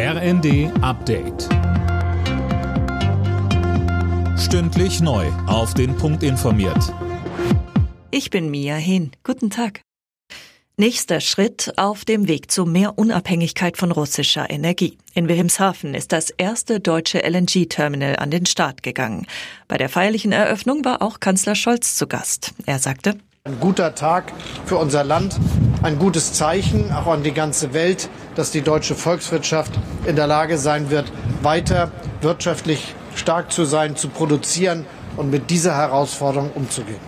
RND Update. Stündlich neu. Auf den Punkt informiert. Ich bin Mia Hehn. Guten Tag. Nächster Schritt auf dem Weg zu mehr Unabhängigkeit von russischer Energie. In Wilhelmshaven ist das erste deutsche LNG-Terminal an den Start gegangen. Bei der feierlichen Eröffnung war auch Kanzler Scholz zu Gast. Er sagte, ein guter Tag für unser Land, ein gutes Zeichen auch an die ganze Welt, dass die deutsche Volkswirtschaft in der Lage sein wird, weiter wirtschaftlich stark zu sein, zu produzieren und mit dieser Herausforderung umzugehen.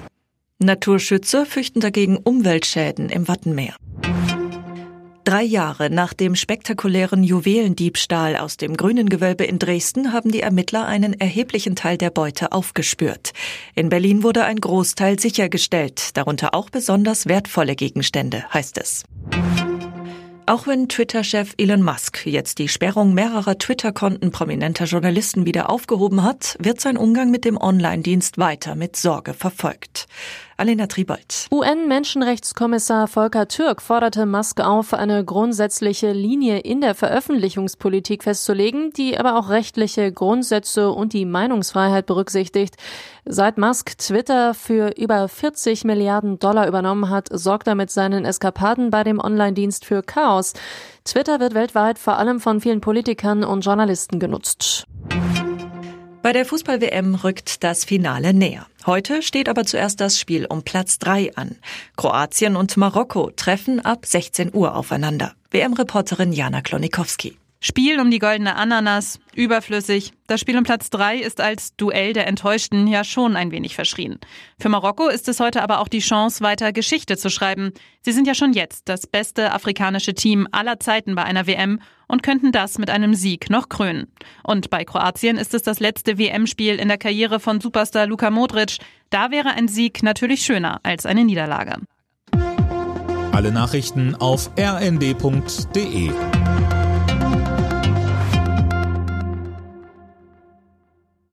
Naturschützer fürchten dagegen Umweltschäden im Wattenmeer. Drei Jahre nach dem spektakulären Juwelendiebstahl aus dem Grünen Gewölbe in Dresden haben die Ermittler einen erheblichen Teil der Beute aufgespürt. In Berlin wurde ein Großteil sichergestellt, darunter auch besonders wertvolle Gegenstände, heißt es. Auch wenn Twitter-Chef Elon Musk jetzt die Sperrung mehrerer Twitter-Konten prominenter Journalisten wieder aufgehoben hat, wird sein Umgang mit dem Online-Dienst weiter mit Sorge verfolgt. Alena Tribold. UN-Menschenrechtskommissar Volker Türk forderte Musk auf, eine grundsätzliche Linie in der Veröffentlichungspolitik festzulegen, die aber auch rechtliche Grundsätze und die Meinungsfreiheit berücksichtigt. Seit Musk Twitter für über 40 Milliarden Dollar übernommen hat, sorgt er mit seinen Eskapaden bei dem Online-Dienst für Chaos. Twitter wird weltweit vor allem von vielen Politikern und Journalisten genutzt. Bei der Fußball-WM rückt das Finale näher. Heute steht aber zuerst das Spiel um Platz 3 an. Kroatien und Marokko treffen ab 16 Uhr aufeinander. WM-Reporterin Jana Klonikowski. Spiel um die goldene Ananas, überflüssig. Das Spiel um Platz drei ist als Duell der Enttäuschten ja schon ein wenig verschrien. Für Marokko ist es heute aber auch die Chance, weiter Geschichte zu schreiben. Sie sind ja schon jetzt das beste afrikanische Team aller Zeiten bei einer WM und könnten das mit einem Sieg noch krönen. Und bei Kroatien ist es das letzte WM-Spiel in der Karriere von Superstar Luka Modric. Da wäre ein Sieg natürlich schöner als eine Niederlage. Alle Nachrichten auf rnd.de